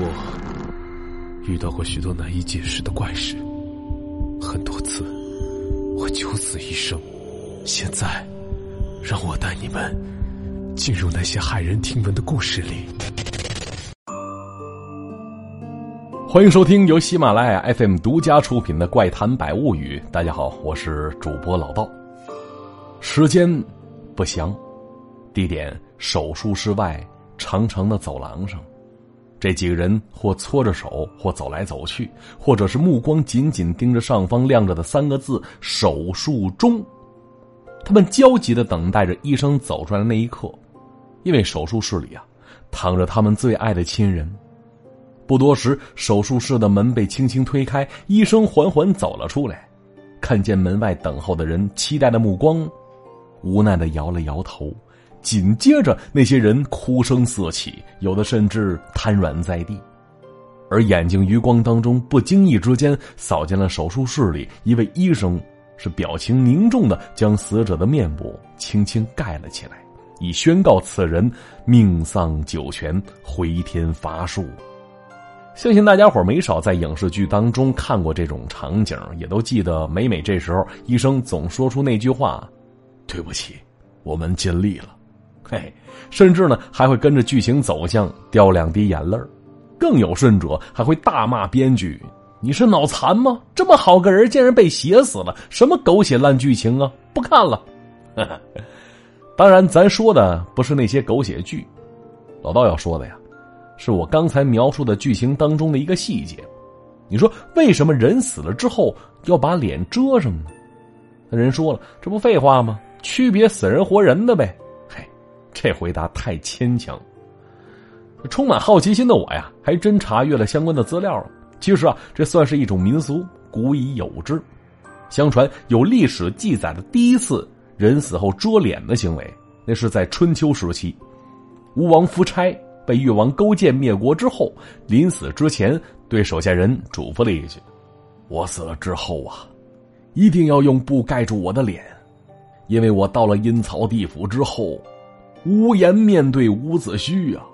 我遇到过许多难以解释的怪事，很多次我九死一生。现在，让我带你们进入那些骇人听闻的故事里。欢迎收听由喜马拉雅 FM 独家出品的《怪谈百物语》。大家好，我是主播老道。时间不详，地点手术室外长长的走廊上，这几个人或搓着手，或走来走去，或者是目光紧紧盯着上方亮着的三个字“手术中”。他们焦急的等待着医生走出来的那一刻，因为手术室里啊，躺着他们最爱的亲人。不多时，手术室的门被轻轻推开，医生缓缓走了出来，看见门外等候的人，期待的目光，无奈的摇了摇头。紧接着，那些人哭声四起，有的甚至瘫软在地，而眼睛余光当中，不经意之间扫见了手术室里一位医生，是表情凝重的将死者的面部轻轻盖了起来，以宣告此人命丧九泉，回天乏术。相信大家伙没少在影视剧当中看过这种场景，也都记得每每这时候，医生总说出那句话：“对不起，我们尽力了。”嘿，甚至呢还会跟着剧情走向掉两滴眼泪更有甚者还会大骂编剧：“你是脑残吗？这么好个人竟然被写死了！什么狗血烂剧情啊！不看了。”当然，咱说的不是那些狗血剧，老道要说的呀。是我刚才描述的剧情当中的一个细节，你说为什么人死了之后要把脸遮上呢？那人说了，这不废话吗？区别死人活人的呗。这回答太牵强。充满好奇心的我呀，还真查阅了相关的资料。其实啊，这算是一种民俗，古已有之。相传有历史记载的第一次人死后遮脸的行为，那是在春秋时期，吴王夫差。被越王勾践灭国之后，临死之前对手下人嘱咐了一句：“我死了之后啊，一定要用布盖住我的脸，因为我到了阴曹地府之后，无颜面对伍子胥啊。”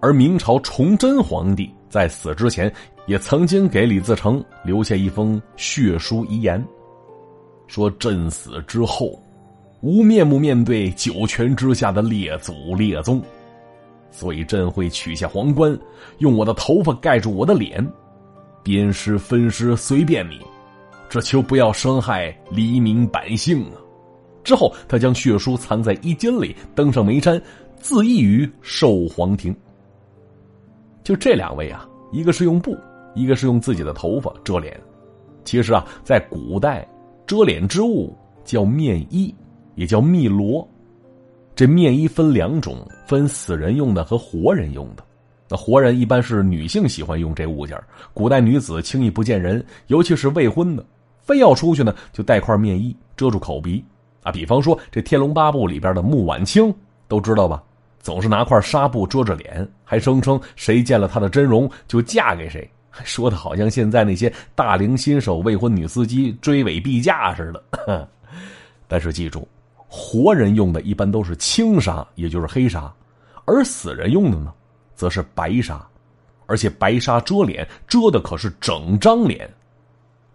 而明朝崇祯皇帝在死之前，也曾经给李自成留下一封血书遗言，说：“朕死之后，无面目面对九泉之下的列祖列宗。”所以朕会取下皇冠，用我的头发盖住我的脸，鞭尸分尸随便你，只求不要伤害黎民百姓啊！之后，他将血书藏在衣襟里，登上眉山，自缢于寿皇庭。就这两位啊，一个是用布，一个是用自己的头发遮脸。其实啊，在古代，遮脸之物叫面衣，也叫汨罗。这面衣分两种，分死人用的和活人用的。那活人一般是女性喜欢用这物件古代女子轻易不见人，尤其是未婚的，非要出去呢，就带块面衣遮住口鼻。啊，比方说这《天龙八部》里边的穆婉清，都知道吧？总是拿块纱布遮着脸，还声称谁见了她的真容就嫁给谁，说的好像现在那些大龄新手未婚女司机追尾避嫁似的。但是记住。活人用的一般都是青纱，也就是黑纱，而死人用的呢，则是白纱，而且白纱遮脸，遮的可是整张脸。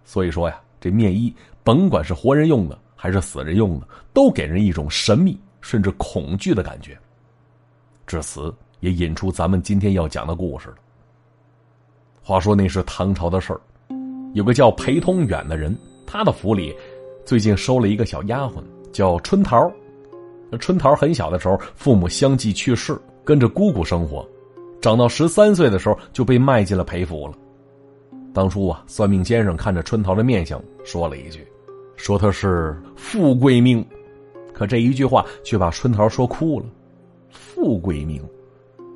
所以说呀，这面衣甭管是活人用的还是死人用的，都给人一种神秘甚至恐惧的感觉。至此，也引出咱们今天要讲的故事了。话说那是唐朝的事儿，有个叫裴通远的人，他的府里最近收了一个小丫鬟。叫春桃，春桃很小的时候，父母相继去世，跟着姑姑生活。长到十三岁的时候，就被卖进了裴府了。当初啊，算命先生看着春桃的面相，说了一句：“说她是富贵命。”可这一句话却把春桃说哭了。富贵命，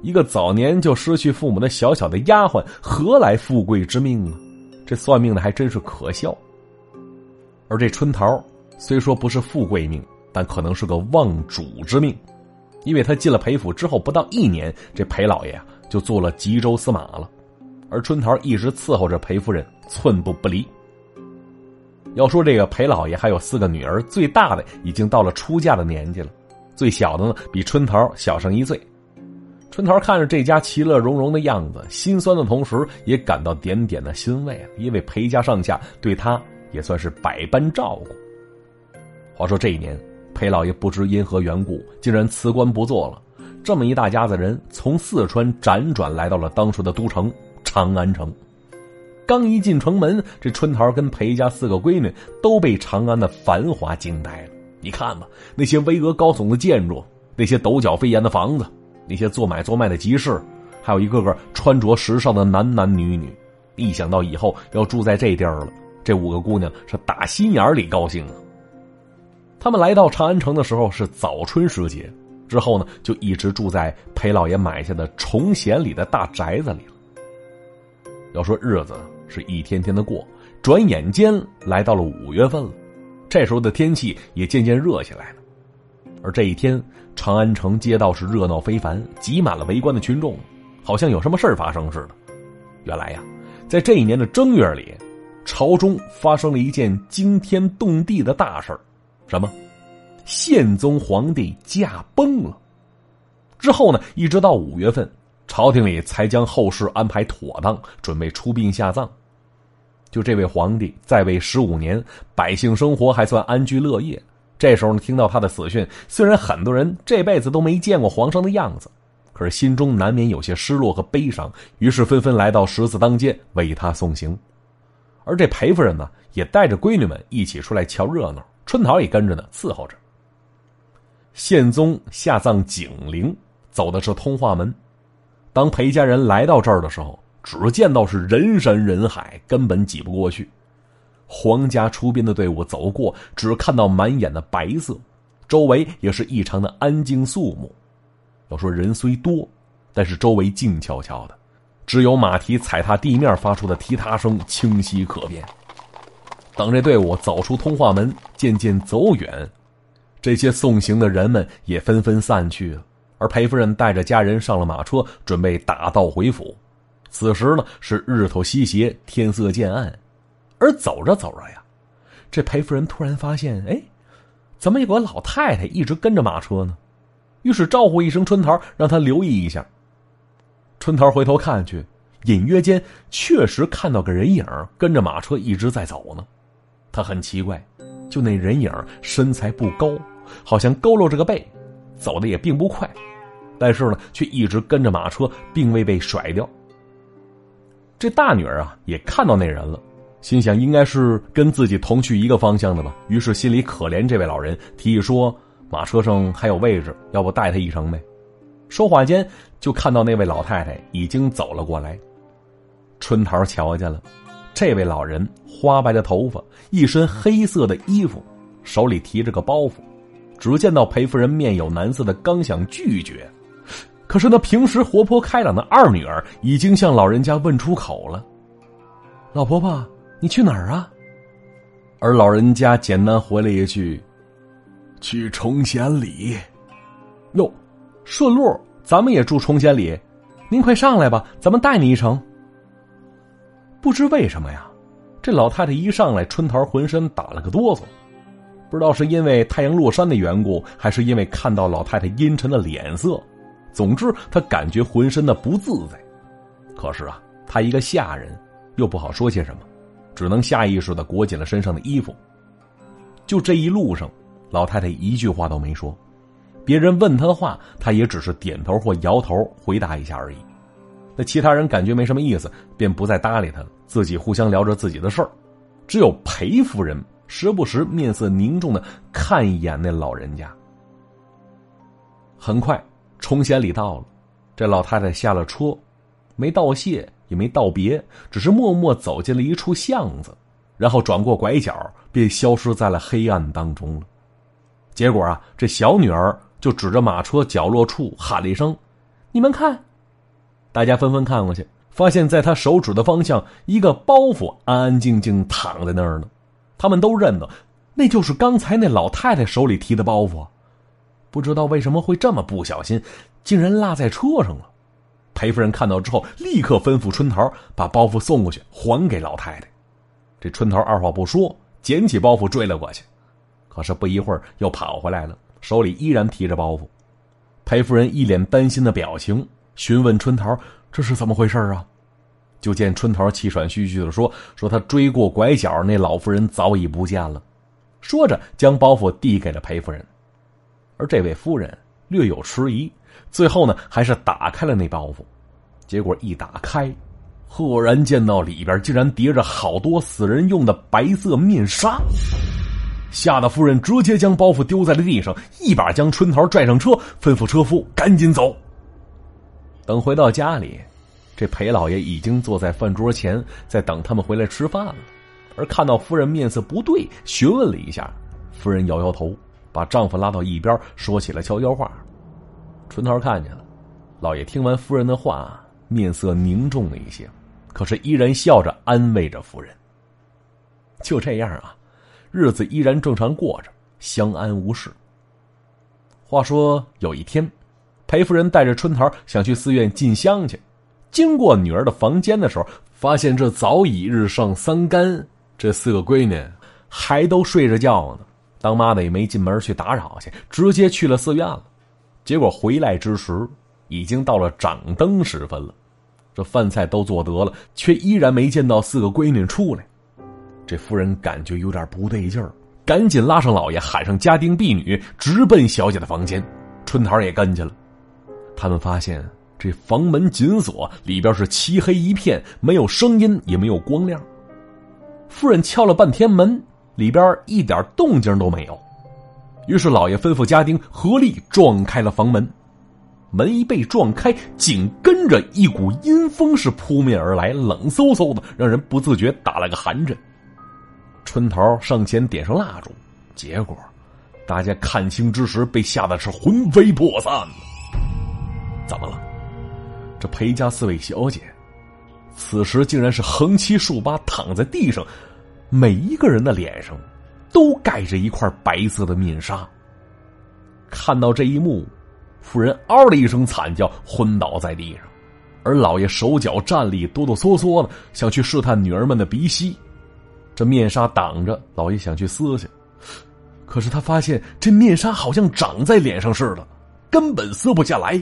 一个早年就失去父母的小小的丫鬟，何来富贵之命啊？这算命的还真是可笑。而这春桃。虽说不是富贵命，但可能是个望主之命，因为他进了裴府之后不到一年，这裴老爷啊就做了吉州司马了，而春桃一直伺候着裴夫人，寸步不离。要说这个裴老爷还有四个女儿，最大的已经到了出嫁的年纪了，最小的呢比春桃小上一岁。春桃看着这家其乐融融的样子，心酸的同时也感到点点的欣慰，因为裴家上下对他也算是百般照顾。话说这一年，裴老爷不知因何缘故，竟然辞官不做了。这么一大家子人，从四川辗转来到了当时的都城长安城。刚一进城门，这春桃跟裴家四个闺女都被长安的繁华惊呆了。你看吧，那些巍峨高耸的建筑，那些斗角飞檐的房子。那些做买做卖的集市，还有一个个穿着时尚的男男女女，一想到以后要住在这地儿了，这五个姑娘是打心眼里高兴啊。他们来到长安城的时候是早春时节，之后呢就一直住在裴老爷买下的崇贤里的大宅子里了。要说日子是一天天的过，转眼间来到了五月份了，这时候的天气也渐渐热起来了，而这一天。长安城街道是热闹非凡，挤满了围观的群众，好像有什么事发生似的。原来呀，在这一年的正月里，朝中发生了一件惊天动地的大事什么？宪宗皇帝驾崩了。之后呢，一直到五月份，朝廷里才将后事安排妥当，准备出殡下葬。就这位皇帝在位十五年，百姓生活还算安居乐业。这时候呢，听到他的死讯，虽然很多人这辈子都没见过皇上的样子，可是心中难免有些失落和悲伤，于是纷纷来到十字当街为他送行。而这裴夫人呢，也带着闺女们一起出来瞧热闹，春桃也跟着呢伺候着。宪宗下葬景陵，走的是通化门。当裴家人来到这儿的时候，只见到是人山人海，根本挤不过去。皇家出殡的队伍走过，只看到满眼的白色，周围也是异常的安静肃穆。要说人虽多，但是周围静悄悄的，只有马蹄踩踏地面发出的踢踏声清晰可辨。等这队伍走出通化门，渐渐走远，这些送行的人们也纷纷散去了。而裴夫人带着家人上了马车，准备打道回府。此时呢，是日头西斜，天色渐暗。而走着走着呀，这裴夫人突然发现，哎，怎么有个老太太一直跟着马车呢？于是招呼一声春桃，让她留意一下。春桃回头看去，隐约间确实看到个人影跟着马车一直在走呢。她很奇怪，就那人影身材不高，好像佝偻着个背，走的也并不快，但是呢，却一直跟着马车，并未被甩掉。这大女儿啊，也看到那人了。心想应该是跟自己同去一个方向的吧，于是心里可怜这位老人，提议说：“马车上还有位置，要不带他一程呗？”说话间，就看到那位老太太已经走了过来。春桃瞧见了，这位老人花白的头发，一身黑色的衣服，手里提着个包袱。只见到裴夫人面有难色的刚想拒绝，可是那平时活泼开朗的二女儿已经向老人家问出口了：“老婆婆。”你去哪儿啊？而老人家简单回了一句：“去崇贤里。”哟，顺路，咱们也住崇贤里。您快上来吧，咱们带你一程。不知为什么呀，这老太太一上来，春桃浑身打了个哆嗦。不知道是因为太阳落山的缘故，还是因为看到老太太阴沉的脸色，总之他感觉浑身的不自在。可是啊，他一个下人，又不好说些什么。只能下意识的裹紧了身上的衣服。就这一路上，老太太一句话都没说，别人问她的话，她也只是点头或摇头回答一下而已。那其他人感觉没什么意思，便不再搭理她了，自己互相聊着自己的事儿。只有裴夫人时不时面色凝重的看一眼那老人家。很快，崇贤里到了，这老太太下了车，没道谢。也没道别，只是默默走进了一处巷子，然后转过拐角，便消失在了黑暗当中了。结果啊，这小女儿就指着马车角落处喊了一声：“你们看！”大家纷纷看过去，发现在她手指的方向，一个包袱安安静静躺在那儿呢。他们都认得，那就是刚才那老太太手里提的包袱。不知道为什么会这么不小心，竟然落在车上了。裴夫人看到之后，立刻吩咐春桃把包袱送过去，还给老太太。这春桃二话不说，捡起包袱追了过去。可是不一会儿又跑回来了，手里依然提着包袱。裴夫人一脸担心的表情，询问春桃这是怎么回事啊？就见春桃气喘吁吁的说：“说他追过拐角，那老妇人早已不见了。”说着，将包袱递给了裴夫人，而这位夫人略有迟疑，最后呢，还是打开了那包袱。结果一打开，赫然见到里边竟然叠着好多死人用的白色面纱。吓得夫人直接将包袱丢在了地上，一把将春桃拽上车，吩咐车夫赶紧走。等回到家里，这裴老爷已经坐在饭桌前，在等他们回来吃饭了。而看到夫人面色不对，询问了一下，夫人摇摇头，把丈夫拉到一边，说起了悄悄话。春桃看见了，老爷听完夫人的话，面色凝重了一些，可是依然笑着安慰着夫人。就这样啊。日子依然正常过着，相安无事。话说有一天，裴夫人带着春桃想去寺院进香去，经过女儿的房间的时候，发现这早已日上三竿，这四个闺女还都睡着觉呢。当妈的也没进门去打扰去，直接去了寺院了。结果回来之时，已经到了掌灯时分了。这饭菜都做得了，却依然没见到四个闺女出来。这夫人感觉有点不对劲儿，赶紧拉上老爷，喊上家丁婢女，直奔小姐的房间。春桃也跟去了。他们发现这房门紧锁，里边是漆黑一片，没有声音，也没有光亮。夫人敲了半天门，里边一点动静都没有。于是老爷吩咐家丁合力撞开了房门。门一被撞开，紧跟着一股阴风是扑面而来，冷飕飕的，让人不自觉打了个寒颤。春桃上前点上蜡烛，结果大家看清之时，被吓得是魂飞魄散。怎么了？这裴家四位小姐，此时竟然是横七竖八躺在地上，每一个人的脸上都盖着一块白色的面纱。看到这一幕，夫人嗷的一声惨叫，昏倒在地上，而老爷手脚站立，哆哆嗦嗦的想去试探女儿们的鼻息。这面纱挡着，老爷想去撕去，可是他发现这面纱好像长在脸上似的，根本撕不下来。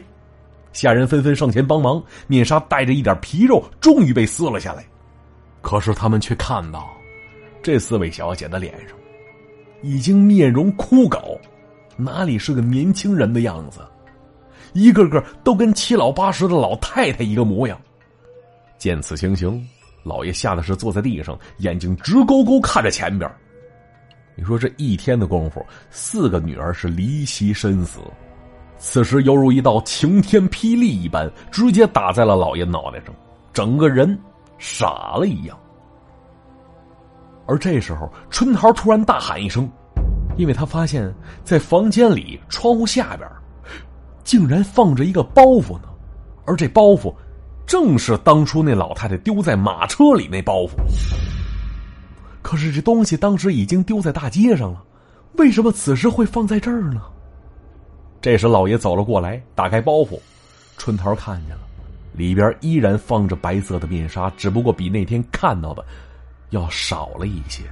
下人纷纷上前帮忙，面纱带着一点皮肉，终于被撕了下来。可是他们却看到，这四位小姐的脸上已经面容枯槁，哪里是个年轻人的样子？一个个都跟七老八十的老太太一个模样。见此情形。老爷吓得是坐在地上，眼睛直勾勾看着前边。你说这一天的功夫，四个女儿是离奇身死，此时犹如一道晴天霹雳一般，直接打在了老爷脑袋上，整个人傻了一样。而这时候，春桃突然大喊一声，因为他发现，在房间里窗户下边，竟然放着一个包袱呢，而这包袱。正是当初那老太太丢在马车里那包袱，可是这东西当时已经丢在大街上了，为什么此时会放在这儿呢？这时老爷走了过来，打开包袱，春桃看见了，里边依然放着白色的面纱，只不过比那天看到的要少了一些。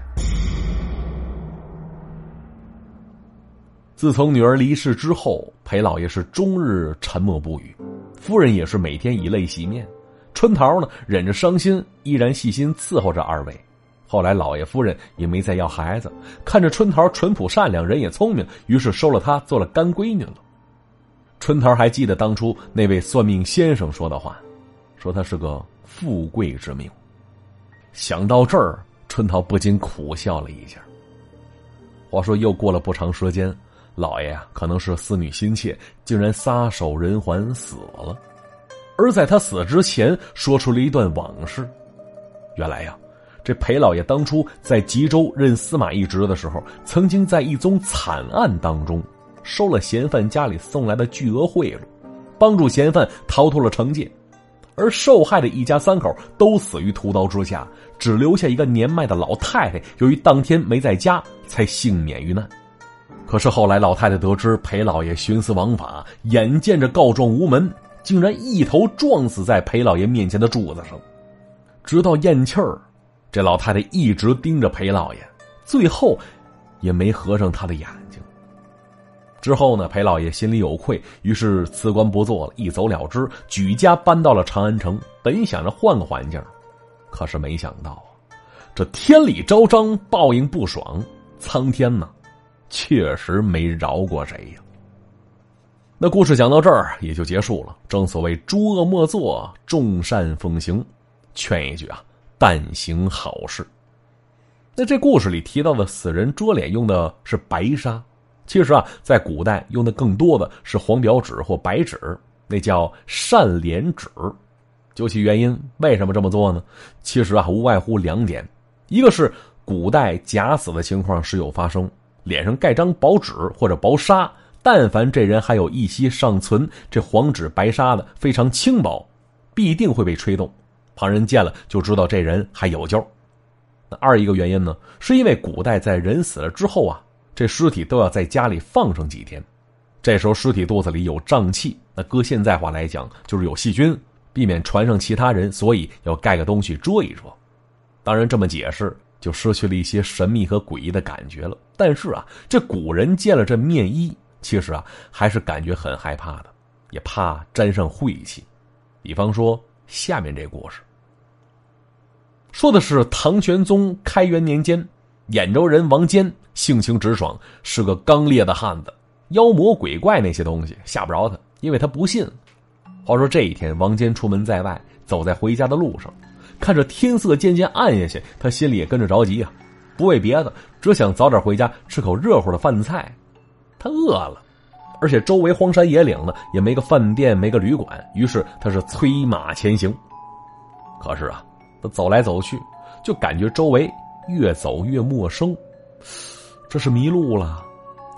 自从女儿离世之后，裴老爷是终日沉默不语。夫人也是每天以泪洗面，春桃呢忍着伤心，依然细心伺候着二位。后来老爷夫人也没再要孩子，看着春桃淳朴善良，人也聪明，于是收了她做了干闺女了。春桃还记得当初那位算命先生说的话，说他是个富贵之命。想到这儿，春桃不禁苦笑了一下。话说又过了不长时间。老爷啊，可能是思女心切，竟然撒手人寰死了。而在他死之前，说出了一段往事。原来呀，这裴老爷当初在吉州任司马懿职的时候，曾经在一宗惨案当中收了嫌犯家里送来的巨额贿赂，帮助嫌犯逃脱了惩戒。而受害的一家三口都死于屠刀之下，只留下一个年迈的老太太，由于当天没在家，才幸免于难。可是后来，老太太得知裴老爷徇私枉法，眼见着告状无门，竟然一头撞死在裴老爷面前的柱子上。直到咽气儿，这老太太一直盯着裴老爷，最后也没合上他的眼。之后呢，裴老爷心里有愧，于是辞官不做了，一走了之，举家搬到了长安城。本想着换个环境，可是没想到啊，这天理昭彰，报应不爽，苍天呢，确实没饶过谁呀。那故事讲到这儿也就结束了。正所谓诸恶莫作，众善奉行。劝一句啊，但行好事。那这故事里提到的死人捉脸用的是白纱。其实啊，在古代用的更多的是黄表纸或白纸，那叫善脸纸。究其原因，为什么这么做呢？其实啊，无外乎两点：一个是古代假死的情况时有发生，脸上盖张薄纸或者薄纱，但凡这人还有一息尚存，这黄纸白纱的非常轻薄，必定会被吹动，旁人见了就知道这人还有救。那二一个原因呢，是因为古代在人死了之后啊。这尸体都要在家里放上几天，这时候尸体肚子里有胀气，那搁现在话来讲就是有细菌，避免传上其他人，所以要盖个东西遮一遮。当然这么解释就失去了一些神秘和诡异的感觉了。但是啊，这古人见了这面衣，其实啊还是感觉很害怕的，也怕沾上晦气。比方说下面这故事，说的是唐玄宗开元年间。兖州人王坚性情直爽，是个刚烈的汉子。妖魔鬼怪那些东西吓不着他，因为他不信。话说这一天，王坚出门在外，走在回家的路上，看着天色渐渐暗下去，他心里也跟着着急啊。不为别的，只想早点回家吃口热乎的饭菜。他饿了，而且周围荒山野岭的，也没个饭店，没个旅馆。于是他是催马前行。可是啊，他走来走去，就感觉周围。越走越陌生，这是迷路了。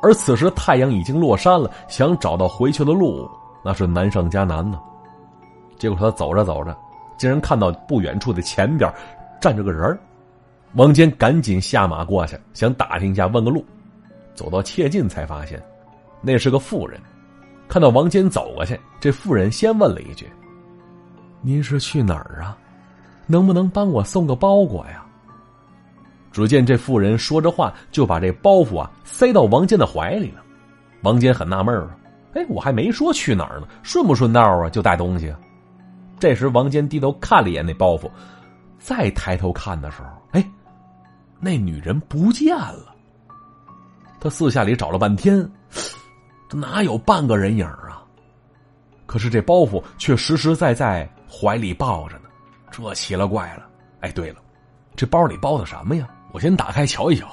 而此时太阳已经落山了，想找到回去的路，那是难上加难呢。结果他走着走着，竟然看到不远处的前边站着个人王坚赶紧下马过去，想打听一下，问个路。走到切近，才发现那是个妇人。看到王坚走过去，这妇人先问了一句：“您是去哪儿啊？能不能帮我送个包裹呀？”只见这妇人说着话，就把这包袱啊塞到王坚的怀里了。王坚很纳闷啊，哎，我还没说去哪儿呢，顺不顺道啊？就带东西。这时，王坚低头看了一眼那包袱，再抬头看的时候，哎，那女人不见了。他四下里找了半天，这哪有半个人影啊？可是这包袱却实实在在怀里抱着呢，这奇了怪了。哎，对了，这包里包的什么呀？我先打开瞧一瞧，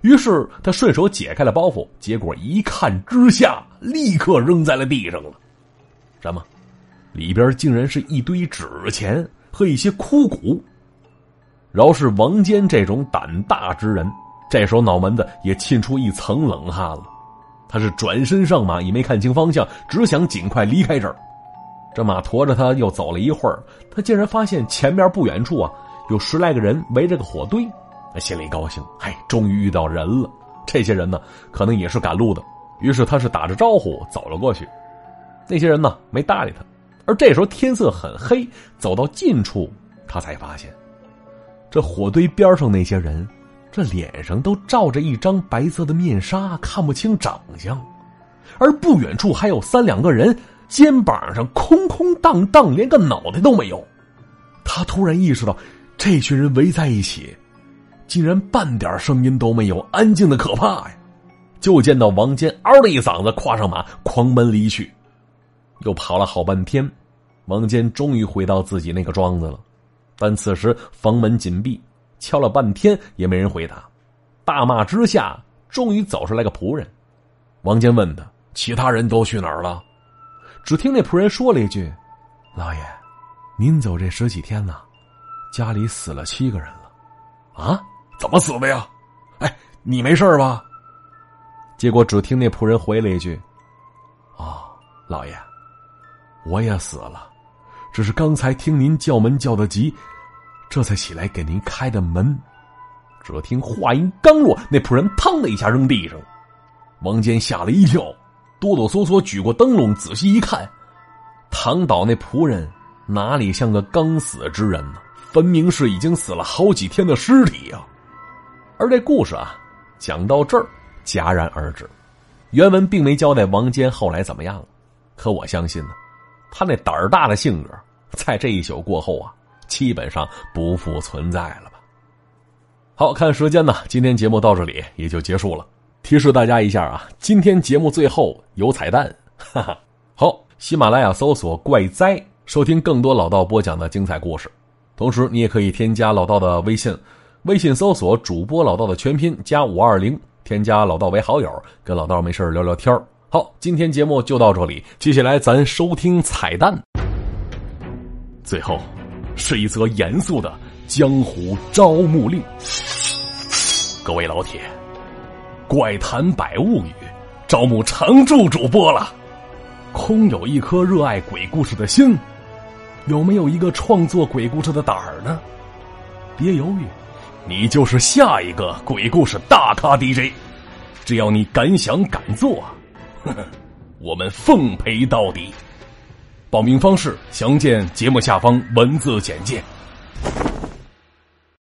于是他顺手解开了包袱，结果一看之下，立刻扔在了地上了。什么？里边竟然是一堆纸钱和一些枯骨。饶是王坚这种胆大之人，这时候脑门子也沁出一层冷汗了。他是转身上马，也没看清方向，只想尽快离开这儿。这马驮着他又走了一会儿，他竟然发现前面不远处啊，有十来个人围着个火堆。他心里高兴，嗨，终于遇到人了。这些人呢，可能也是赶路的。于是他是打着招呼走了过去。那些人呢，没搭理他。而这时候天色很黑，走到近处，他才发现，这火堆边上那些人，这脸上都罩着一张白色的面纱，看不清长相。而不远处还有三两个人，肩膀上空空荡荡，连个脑袋都没有。他突然意识到，这群人围在一起。竟然半点声音都没有，安静的可怕呀！就见到王坚嗷的一嗓子，跨上马，狂奔离去。又跑了好半天，王坚终于回到自己那个庄子了。但此时房门紧闭，敲了半天也没人回答。大骂之下，终于走出来个仆人。王坚问他：“其他人都去哪儿了？”只听那仆人说了一句：“老爷，您走这十几天了，家里死了七个人了。”啊？怎么死的呀？哎，你没事吧？结果只听那仆人回了一句：“哦，老爷，我也死了，只是刚才听您叫门叫的急，这才起来给您开的门。”只听话音刚落，那仆人砰的一下扔地上，王坚吓了一跳，哆哆嗦嗦举过灯笼仔细一看，躺倒那仆人哪里像个刚死之人呢？分明是已经死了好几天的尸体呀！而这故事啊，讲到这儿戛然而止。原文并没交代王坚后来怎么样了，可我相信呢，他那胆儿大的性格，在这一宿过后啊，基本上不复存在了吧。好看时间呢，今天节目到这里也就结束了。提示大家一下啊，今天节目最后有彩蛋，哈哈。好，喜马拉雅搜索“怪哉”，收听更多老道播讲的精彩故事。同时，你也可以添加老道的微信，微信搜索“主播老道”的全拼加五二零，添加老道为好友，跟老道没事聊聊天好，今天节目就到这里，接下来咱收听彩蛋。最后，是一则严肃的江湖招募令。各位老铁，怪谈百物语招募常驻主播了。空有一颗热爱鬼故事的心，有没有一个创作鬼故事的胆儿呢？别犹豫，你就是下一个鬼故事大咖 DJ。只要你敢想敢做，呵呵，我们奉陪到底。报名方式详见节目下方文字简介。